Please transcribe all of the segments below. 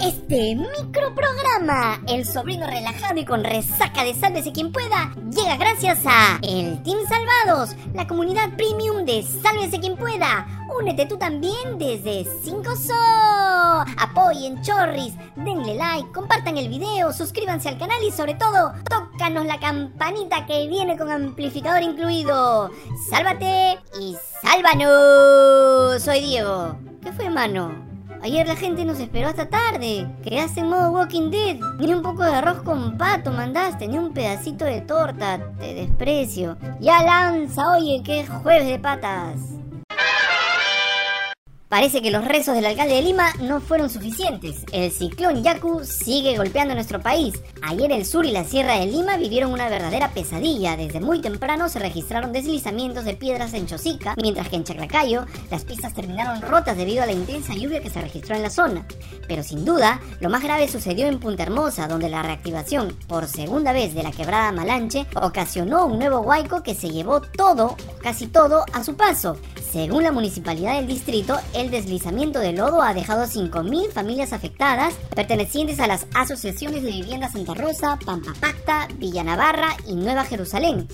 Este microprograma, el sobrino relajado y con resaca de Sálvese quien pueda, llega gracias a el Team Salvados, la comunidad premium de Sálvese quien pueda. Únete tú también desde 5 So. Apoyen Chorris, denle like, compartan el video, suscríbanse al canal y sobre todo, tócanos la campanita que viene con amplificador incluido. Sálvate y sálvanos. Soy Diego. ¿Qué fue, mano? Ayer la gente nos esperó hasta tarde. Quedaste en modo Walking Dead. Ni un poco de arroz con pato mandaste, ni un pedacito de torta. Te desprecio. Ya lanza, oye, que es jueves de patas. Parece que los rezos del alcalde de Lima no fueron suficientes. El ciclón Yaku sigue golpeando nuestro país. Ayer el sur y la sierra de Lima vivieron una verdadera pesadilla. Desde muy temprano se registraron deslizamientos de piedras en Chosica, mientras que en Chaclacayo las pistas terminaron rotas debido a la intensa lluvia que se registró en la zona. Pero sin duda, lo más grave sucedió en Punta Hermosa, donde la reactivación por segunda vez de la quebrada Malanche ocasionó un nuevo huaico que se llevó todo, casi todo, a su paso. Según la municipalidad del distrito, el deslizamiento de lodo ha dejado 5.000 familias afectadas, pertenecientes a las asociaciones de vivienda Santa Rosa, Pampa Pacta, Villa Navarra y Nueva Jerusalén.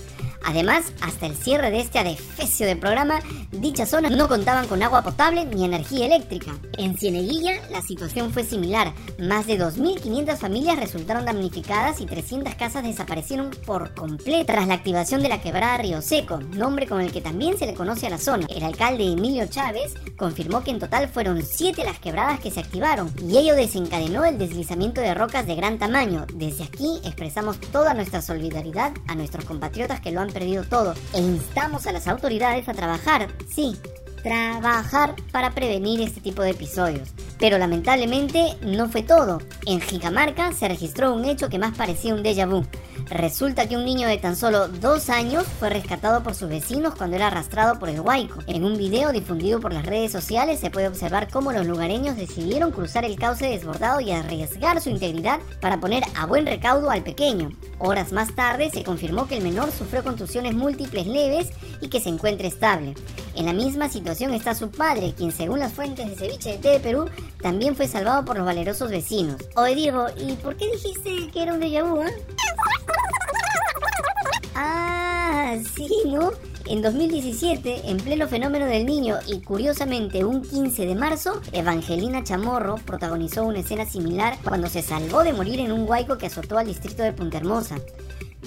Además, hasta el cierre de este adefesio de programa, dichas zonas no contaban con agua potable ni energía eléctrica. En Cieneguilla, la situación fue similar. Más de 2.500 familias resultaron damnificadas y 300 casas desaparecieron por completo tras la activación de la quebrada Río Seco, nombre con el que también se le conoce a la zona. El alcalde Emilio Chávez confirmó que en total fueron 7 las quebradas que se activaron y ello desencadenó el deslizamiento de rocas de gran tamaño. Desde aquí expresamos toda nuestra solidaridad a nuestros compatriotas que lo han perdido todo e instamos a las autoridades a trabajar, sí, trabajar para prevenir este tipo de episodios. Pero lamentablemente no fue todo. En Jicamarca se registró un hecho que más parecía un déjà vu. Resulta que un niño de tan solo dos años fue rescatado por sus vecinos cuando era arrastrado por el huaico. En un video difundido por las redes sociales se puede observar cómo los lugareños decidieron cruzar el cauce desbordado y arriesgar su integridad para poner a buen recaudo al pequeño. Horas más tarde se confirmó que el menor sufrió contusiones múltiples leves y que se encuentra estable. En la misma situación está su padre, quien según las fuentes de ceviche de té de Perú, también fue salvado por los valerosos vecinos. Oye Diego, ¿y por qué dijiste que era un déjà vu? Eh? Ah, sí, ¿no? En 2017, en pleno fenómeno del niño y curiosamente un 15 de marzo, Evangelina Chamorro protagonizó una escena similar cuando se salvó de morir en un huaico que azotó al distrito de Punta Hermosa.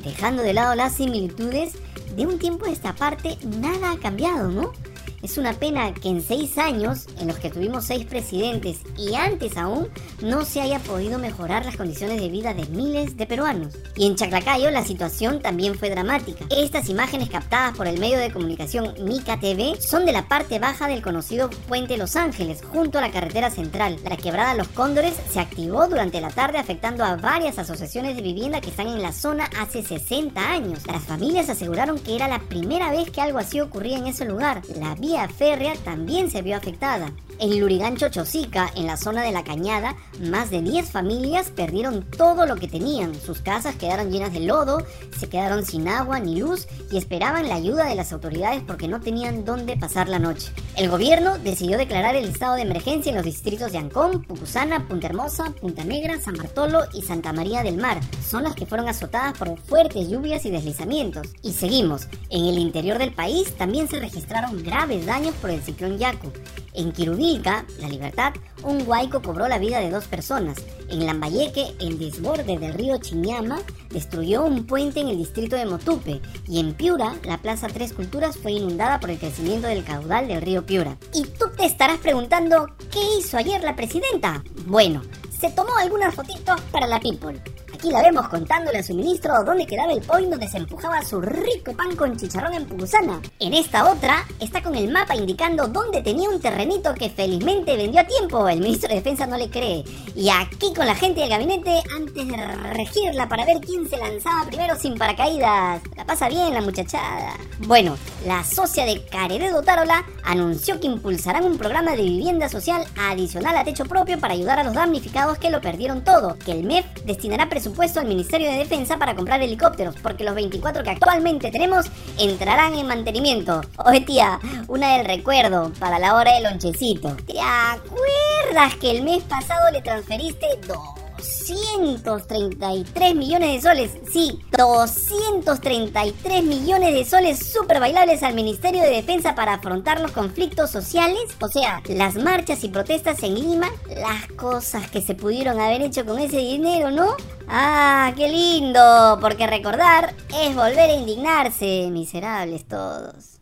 Dejando de lado las similitudes, de un tiempo a esta parte nada ha cambiado, ¿no? Es una pena que en seis años, en los que tuvimos seis presidentes y antes aún, no se haya podido mejorar las condiciones de vida de miles de peruanos. Y en Chaclacayo la situación también fue dramática. Estas imágenes captadas por el medio de comunicación Mica TV son de la parte baja del conocido Puente Los Ángeles, junto a la carretera central. La quebrada Los Cóndores se activó durante la tarde afectando a varias asociaciones de vivienda que están en la zona hace 60 años. Las familias aseguraron que era la primera vez que algo así ocurría en ese lugar. Vía férrea también se vio afectada. En Lurigancho Chosica, en la zona de la Cañada, más de 10 familias perdieron todo lo que tenían. Sus casas quedaron llenas de lodo, se quedaron sin agua ni luz y esperaban la ayuda de las autoridades porque no tenían dónde pasar la noche. El gobierno decidió declarar el estado de emergencia en los distritos de Ancón, Pucusana, Punta Hermosa, Punta Negra, San Bartolo y Santa María del Mar. Son las que fueron azotadas por fuertes lluvias y deslizamientos. Y seguimos. En el interior del país también se registraron graves daños por el ciclón Yaku. En La Libertad, un huaico cobró la vida de dos personas. En Lambayeque, el desborde del río Chiñama destruyó un puente en el distrito de Motupe. Y en Piura, la Plaza Tres Culturas fue inundada por el crecimiento del caudal del río Piura. Y tú te estarás preguntando, ¿qué hizo ayer la presidenta? Bueno, se tomó algunas fotitos para la People. Aquí la vemos contándole a su ministro dónde quedaba el point donde se empujaba su rico pan con chicharrón en Pugusana. En esta otra está con el mapa indicando dónde tenía un terrenito que felizmente vendió a tiempo. El ministro de Defensa no le cree. Y aquí con la gente del gabinete antes de regirla para ver quién se lanzaba primero sin paracaídas. La pasa bien la muchachada. Bueno, la socia de Carededo Tarola anunció que impulsarán un programa de vivienda social adicional a techo propio para ayudar a los damnificados que lo perdieron todo. Que el MEF destinará presupuesto puesto al Ministerio de Defensa para comprar helicópteros, porque los 24 que actualmente tenemos entrarán en mantenimiento. Oye tía, una del recuerdo para la hora del lonchecito. ¿Te acuerdas? que el mes pasado le transferiste 233 millones de soles? Sí, 233 millones de soles super bailables al Ministerio de Defensa para afrontar los conflictos sociales. O sea, las marchas y protestas en Lima, las cosas que se pudieron haber hecho con ese dinero, ¿no? Ah, qué lindo, porque recordar es volver a indignarse, miserables todos.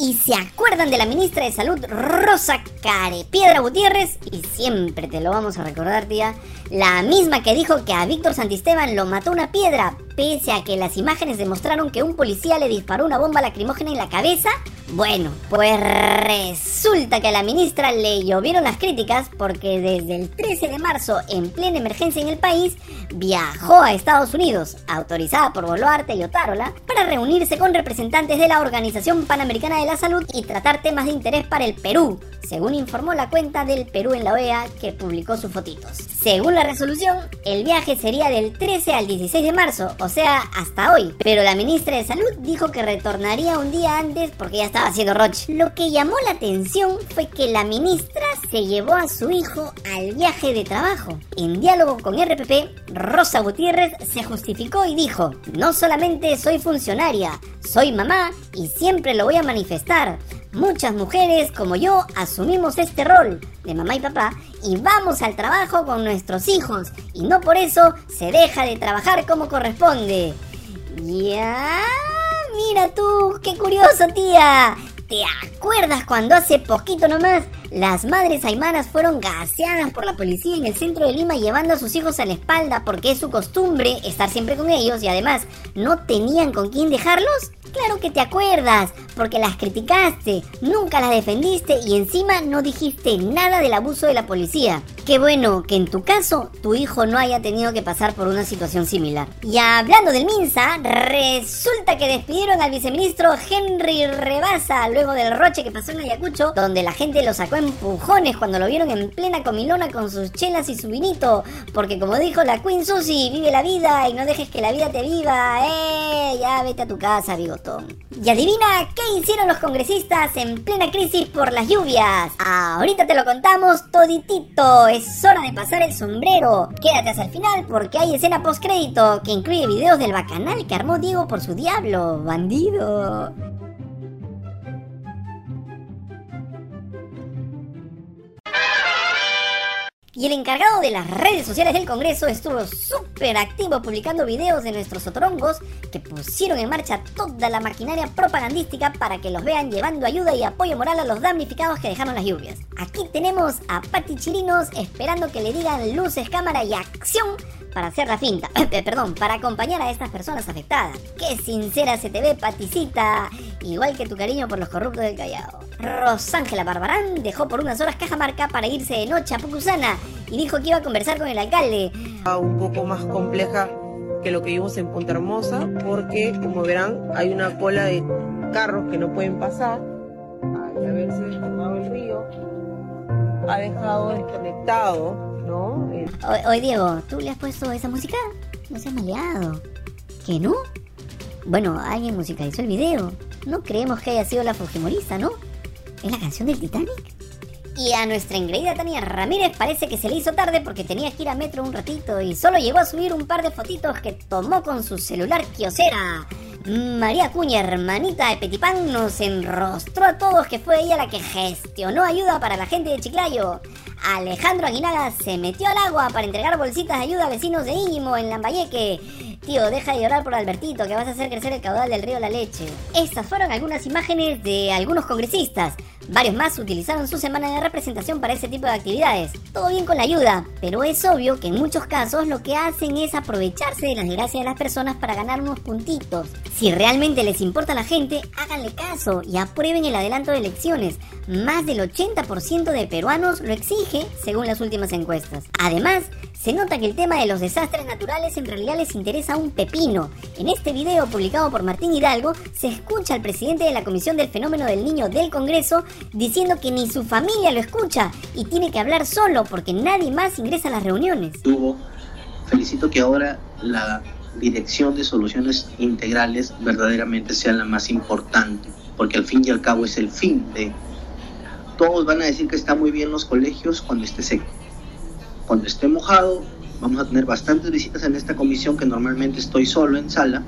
Y se acuerdan de la ministra de Salud, Rosa Carepiedra Gutiérrez, y siempre te lo vamos a recordar, tía, la misma que dijo que a Víctor Santisteban lo mató una piedra, pese a que las imágenes demostraron que un policía le disparó una bomba lacrimógena en la cabeza bueno, pues resulta que a la ministra le llovieron las críticas porque desde el 13 de marzo, en plena emergencia en el país, viajó a Estados Unidos, autorizada por Boluarte y Otárola, para reunirse con representantes de la Organización Panamericana de la Salud y tratar temas de interés para el Perú, según informó la cuenta del Perú en la OEA que publicó sus fotitos. Según la resolución, el viaje sería del 13 al 16 de marzo, o sea, hasta hoy, pero la ministra de Salud dijo que retornaría un día antes porque ya está haciendo Roche. Lo que llamó la atención fue que la ministra se llevó a su hijo al viaje de trabajo. En diálogo con RPP, Rosa Gutiérrez se justificó y dijo, no solamente soy funcionaria, soy mamá y siempre lo voy a manifestar. Muchas mujeres como yo asumimos este rol de mamá y papá y vamos al trabajo con nuestros hijos y no por eso se deja de trabajar como corresponde. Ya mira tú, qué curioso, tía. ¿Te acuerdas cuando hace poquito nomás las madres aymanas fueron gaseadas por la policía en el centro de Lima llevando a sus hijos a la espalda porque es su costumbre estar siempre con ellos y además no tenían con quién dejarlos? Claro que te acuerdas, porque las criticaste, nunca las defendiste y encima no dijiste nada del abuso de la policía. Qué bueno que en tu caso tu hijo no haya tenido que pasar por una situación similar. Y hablando del Minsa, resulta que despidieron al viceministro Henry Rebasa luego del roche que pasó en Ayacucho, donde la gente lo sacó empujones cuando lo vieron en plena comilona con sus chelas y su vinito, porque como dijo la Queen Susie, vive la vida y no dejes que la vida te viva. Ya vete a tu casa, bigotón. Y adivina qué hicieron los congresistas en plena crisis por las lluvias. Ahorita te lo contamos toditito. Es hora de pasar el sombrero. Quédate hasta el final porque hay escena post crédito que incluye videos del bacanal que armó Diego por su diablo, bandido. Y el encargado de las redes sociales del Congreso estuvo súper activo publicando videos de nuestros otorongos que pusieron en marcha toda la maquinaria propagandística para que los vean llevando ayuda y apoyo moral a los damnificados que dejaron las lluvias. Aquí tenemos a Pati Chirinos esperando que le digan luces, cámara y acción para hacer la finta, perdón, para acompañar a estas personas afectadas. Qué sincera se te ve, Paticita, igual que tu cariño por los corruptos del Callao. Rosángela Barbarán dejó por unas horas Cajamarca para irse de noche a Pucusana y dijo que iba a conversar con el alcalde. Un poco más compleja que lo que vimos en Punta Hermosa, porque como verán hay una cola de carros que no pueden pasar. Al haberse desbordado el río, ha dejado desconectado, ¿no? Oye, Diego, ¿tú le has puesto esa música? No se ha maleado. ¿Que no? Bueno, alguien musicalizó el video. No creemos que haya sido la Fujimorista, ¿no? ¿Es la canción del Titanic? Y a nuestra engreída Tania Ramírez parece que se le hizo tarde porque tenía que ir a metro un ratito y solo llegó a subir un par de fotitos que tomó con su celular kiosera. María Cuña, hermanita de Petipán, nos enrostró a todos que fue ella la que gestionó ayuda para la gente de Chiclayo. Alejandro Aguinaga se metió al agua para entregar bolsitas de ayuda a vecinos de Íñimo en Lambayeque. Tío, deja de llorar por Albertito, que vas a hacer crecer el caudal del río La Leche. Estas fueron algunas imágenes de algunos congresistas. Varios más utilizaron su semana de representación para ese tipo de actividades. Todo bien con la ayuda, pero es obvio que en muchos casos lo que hacen es aprovecharse de las desgracias de las personas para ganar unos puntitos. Si realmente les importa a la gente, háganle caso y aprueben el adelanto de elecciones. Más del 80% de peruanos lo exige, según las últimas encuestas. Además, se nota que el tema de los desastres naturales en realidad les interesa un pepino. En este video publicado por Martín Hidalgo, se escucha al presidente de la Comisión del Fenómeno del Niño del Congreso diciendo que ni su familia lo escucha y tiene que hablar solo porque nadie más ingresa a las reuniones. Tuvo, felicito que ahora la dirección de soluciones integrales verdaderamente sea la más importante, porque al fin y al cabo es el fin de todos van a decir que está muy bien los colegios cuando esté seco. Cuando esté mojado, vamos a tener bastantes visitas en esta comisión que normalmente estoy solo en sala.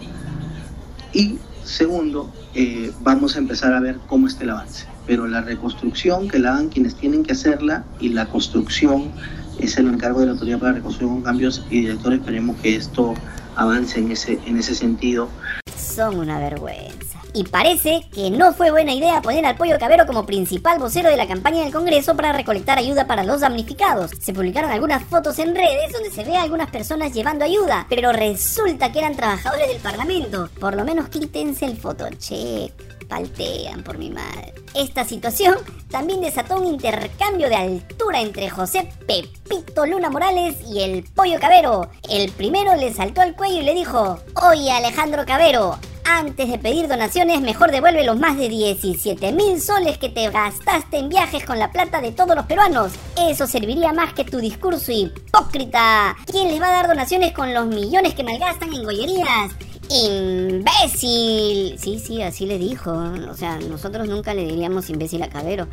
Y segundo, eh, vamos a empezar a ver cómo está el avance. Pero la reconstrucción que la hagan quienes tienen que hacerla y la construcción es el encargo de la Autoridad para la Reconstrucción con Cambios y director. Esperemos que esto avance en ese, en ese sentido. Son una vergüenza. Y parece que no fue buena idea poner al pollo cabero como principal vocero de la campaña del Congreso para recolectar ayuda para los damnificados. Se publicaron algunas fotos en redes donde se ve a algunas personas llevando ayuda, pero resulta que eran trabajadores del Parlamento. Por lo menos quítense el fotocheck paltean por mi madre. Esta situación también desató un intercambio de altura entre José Pepito Luna Morales y el Pollo Cabero. El primero le saltó al cuello y le dijo, oye Alejandro Cabero, antes de pedir donaciones, mejor devuelve los más de 17 mil soles que te gastaste en viajes con la plata de todos los peruanos. Eso serviría más que tu discurso hipócrita. ¿Quién les va a dar donaciones con los millones que malgastan en gollerías? ¡Imbécil! Sí, sí, así le dijo. O sea, nosotros nunca le diríamos imbécil a Cabero.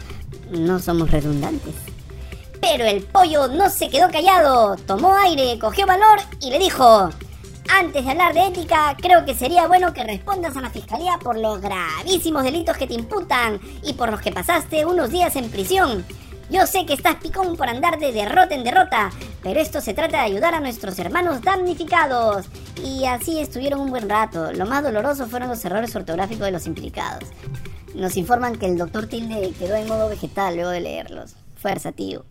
No somos redundantes. Pero el pollo no se quedó callado. Tomó aire, cogió valor y le dijo... Antes de hablar de ética, creo que sería bueno que respondas a la fiscalía por los gravísimos delitos que te imputan y por los que pasaste unos días en prisión. Yo sé que estás picón por andar de derrota en derrota, pero esto se trata de ayudar a nuestros hermanos damnificados. Y así estuvieron un buen rato. Lo más doloroso fueron los errores ortográficos de los implicados. Nos informan que el doctor Tilde quedó en modo vegetal luego de leerlos. Fuerza, tío.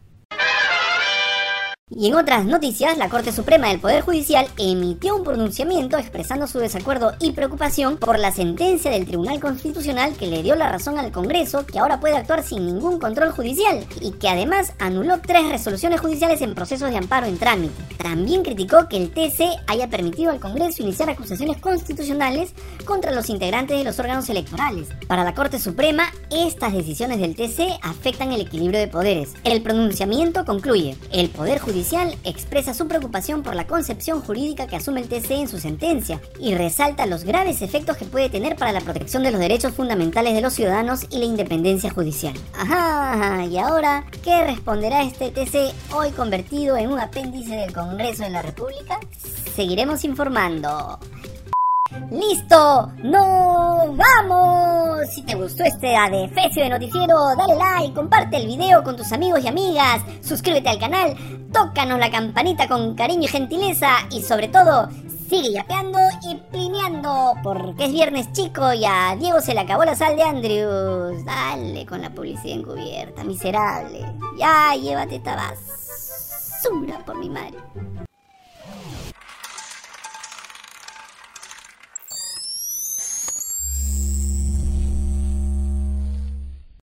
Y en otras noticias, la Corte Suprema del Poder Judicial emitió un pronunciamiento expresando su desacuerdo y preocupación por la sentencia del Tribunal Constitucional que le dio la razón al Congreso que ahora puede actuar sin ningún control judicial y que además anuló tres resoluciones judiciales en procesos de amparo en trámite. También criticó que el TC haya permitido al Congreso iniciar acusaciones constitucionales contra los integrantes de los órganos electorales. Para la Corte Suprema, estas decisiones del TC afectan el equilibrio de poderes. El pronunciamiento concluye, el Poder Expresa su preocupación por la concepción jurídica que asume el TC en su sentencia y resalta los graves efectos que puede tener para la protección de los derechos fundamentales de los ciudadanos y la independencia judicial. Ajá, y ahora, ¿qué responderá este TC hoy convertido en un apéndice del Congreso de la República? Seguiremos informando. ¡Listo! ¡No! ¡Vamos! Si te gustó este adefesio de noticiero, dale like, comparte el video con tus amigos y amigas, suscríbete al canal, tócanos la campanita con cariño y gentileza y sobre todo, sigue yapeando y plineando porque es viernes chico y a Diego se le acabó la sal de Andrews. Dale con la publicidad encubierta, miserable. Ya, llévate esta basura por mi madre.